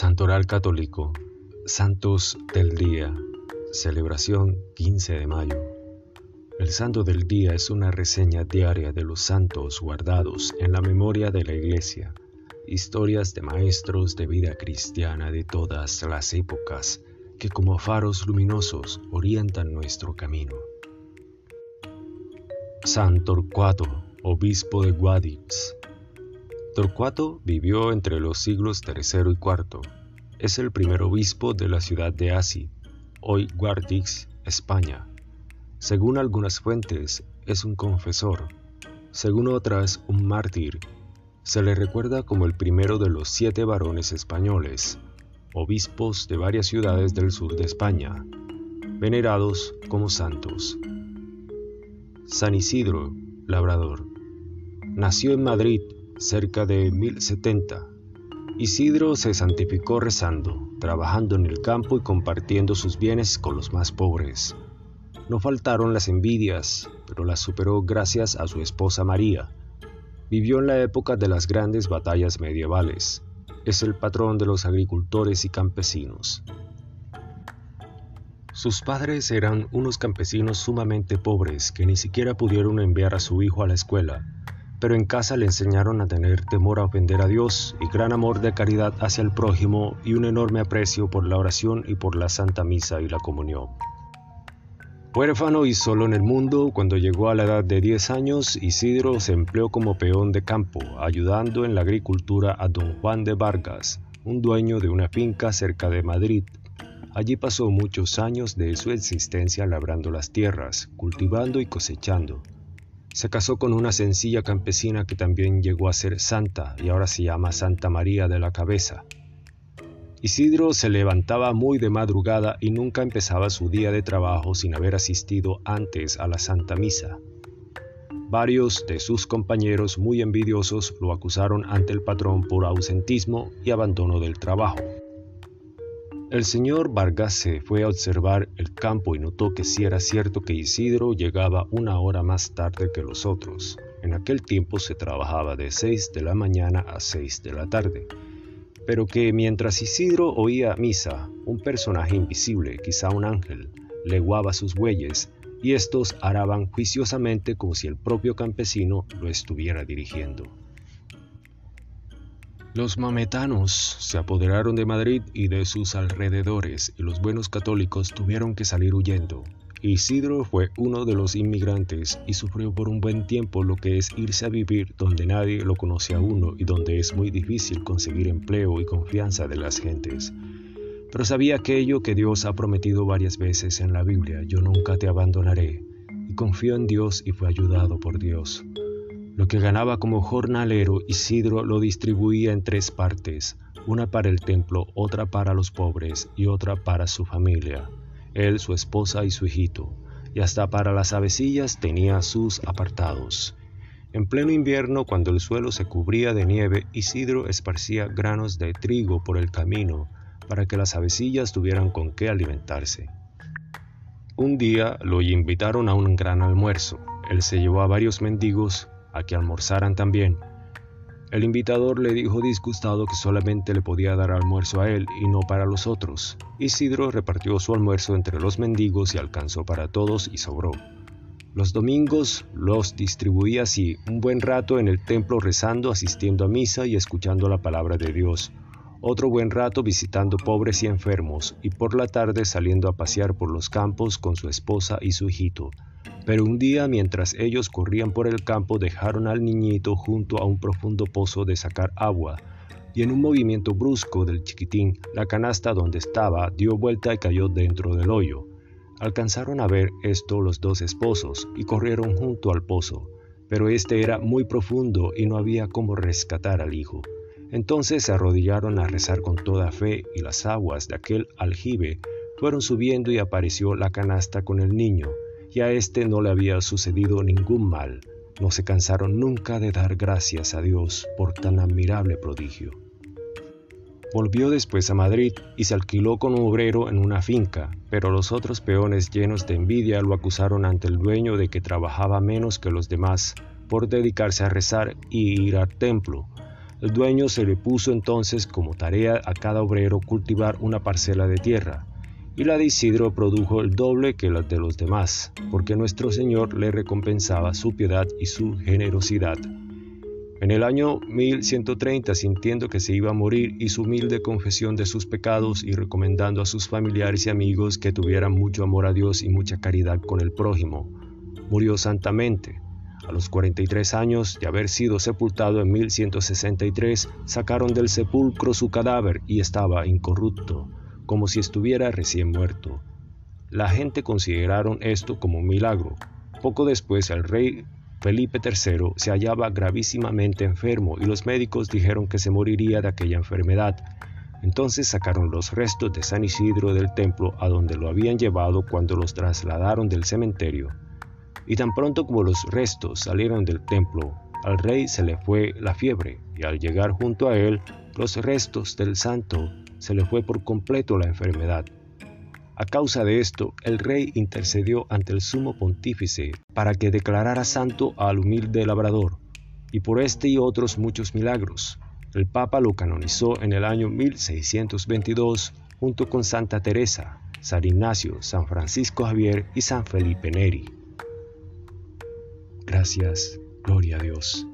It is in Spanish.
Santoral Católico, Santos del Día, celebración 15 de mayo. El Santo del Día es una reseña diaria de los santos guardados en la memoria de la Iglesia, historias de maestros de vida cristiana de todas las épocas que como faros luminosos orientan nuestro camino. San Torcuato, obispo de Guadix, Torcuato vivió entre los siglos III y IV. Es el primer obispo de la ciudad de Asi, hoy Guardix, España. Según algunas fuentes, es un confesor, según otras, un mártir. Se le recuerda como el primero de los siete varones españoles, obispos de varias ciudades del sur de España, venerados como santos. San Isidro, labrador. Nació en Madrid cerca de 1070. Isidro se santificó rezando, trabajando en el campo y compartiendo sus bienes con los más pobres. No faltaron las envidias, pero las superó gracias a su esposa María. Vivió en la época de las grandes batallas medievales. Es el patrón de los agricultores y campesinos. Sus padres eran unos campesinos sumamente pobres que ni siquiera pudieron enviar a su hijo a la escuela pero en casa le enseñaron a tener temor a ofender a Dios y gran amor de caridad hacia el prójimo y un enorme aprecio por la oración y por la Santa Misa y la comunión. Huérfano y solo en el mundo, cuando llegó a la edad de 10 años, Isidro se empleó como peón de campo, ayudando en la agricultura a don Juan de Vargas, un dueño de una finca cerca de Madrid. Allí pasó muchos años de su existencia labrando las tierras, cultivando y cosechando. Se casó con una sencilla campesina que también llegó a ser santa y ahora se llama Santa María de la Cabeza. Isidro se levantaba muy de madrugada y nunca empezaba su día de trabajo sin haber asistido antes a la Santa Misa. Varios de sus compañeros muy envidiosos lo acusaron ante el patrón por ausentismo y abandono del trabajo. El señor Vargas se fue a observar el campo y notó que sí era cierto que Isidro llegaba una hora más tarde que los otros. En aquel tiempo se trabajaba de 6 de la mañana a 6 de la tarde. Pero que mientras Isidro oía misa, un personaje invisible, quizá un ángel, leguaba sus bueyes y estos araban juiciosamente como si el propio campesino lo estuviera dirigiendo. Los mametanos se apoderaron de Madrid y de sus alrededores y los buenos católicos tuvieron que salir huyendo. Isidro fue uno de los inmigrantes y sufrió por un buen tiempo lo que es irse a vivir donde nadie lo conoce a uno y donde es muy difícil conseguir empleo y confianza de las gentes. Pero sabía aquello que Dios ha prometido varias veces en la Biblia, yo nunca te abandonaré, y confió en Dios y fue ayudado por Dios. Lo que ganaba como jornalero Isidro lo distribuía en tres partes, una para el templo, otra para los pobres y otra para su familia, él, su esposa y su hijito, y hasta para las avecillas tenía sus apartados. En pleno invierno, cuando el suelo se cubría de nieve, Isidro esparcía granos de trigo por el camino para que las avecillas tuvieran con qué alimentarse. Un día lo invitaron a un gran almuerzo. Él se llevó a varios mendigos a que almorzaran también. El invitador le dijo disgustado que solamente le podía dar almuerzo a él y no para los otros. Isidro repartió su almuerzo entre los mendigos y alcanzó para todos y sobró. Los domingos los distribuía así, un buen rato en el templo rezando, asistiendo a misa y escuchando la palabra de Dios, otro buen rato visitando pobres y enfermos, y por la tarde saliendo a pasear por los campos con su esposa y su hijito. Pero un día mientras ellos corrían por el campo dejaron al niñito junto a un profundo pozo de sacar agua, y en un movimiento brusco del chiquitín, la canasta donde estaba dio vuelta y cayó dentro del hoyo. Alcanzaron a ver esto los dos esposos y corrieron junto al pozo, pero este era muy profundo y no había cómo rescatar al hijo. Entonces se arrodillaron a rezar con toda fe y las aguas de aquel aljibe fueron subiendo y apareció la canasta con el niño, y a éste no le había sucedido ningún mal. No se cansaron nunca de dar gracias a Dios por tan admirable prodigio. Volvió después a Madrid y se alquiló con un obrero en una finca, pero los otros peones llenos de envidia lo acusaron ante el dueño de que trabajaba menos que los demás por dedicarse a rezar y ir al templo. El dueño se le puso entonces como tarea a cada obrero cultivar una parcela de tierra, y la de Isidro produjo el doble que la de los demás, porque nuestro Señor le recompensaba su piedad y su generosidad. En el año 1130, sintiendo que se iba a morir, hizo humilde confesión de sus pecados y recomendando a sus familiares y amigos que tuvieran mucho amor a Dios y mucha caridad con el prójimo. Murió santamente. A los 43 años de haber sido sepultado en 1163, sacaron del sepulcro su cadáver y estaba incorrupto, como si estuviera recién muerto. La gente consideraron esto como un milagro. Poco después el rey Felipe III se hallaba gravísimamente enfermo y los médicos dijeron que se moriría de aquella enfermedad. Entonces sacaron los restos de San Isidro del templo a donde lo habían llevado cuando los trasladaron del cementerio. Y tan pronto como los restos salieron del templo, al rey se le fue la fiebre y al llegar junto a él los restos del santo se le fue por completo la enfermedad. A causa de esto, el rey intercedió ante el sumo pontífice para que declarara santo al humilde labrador, y por este y otros muchos milagros. El Papa lo canonizó en el año 1622 junto con Santa Teresa, San Ignacio, San Francisco Javier y San Felipe Neri. Gracias, gloria a Dios.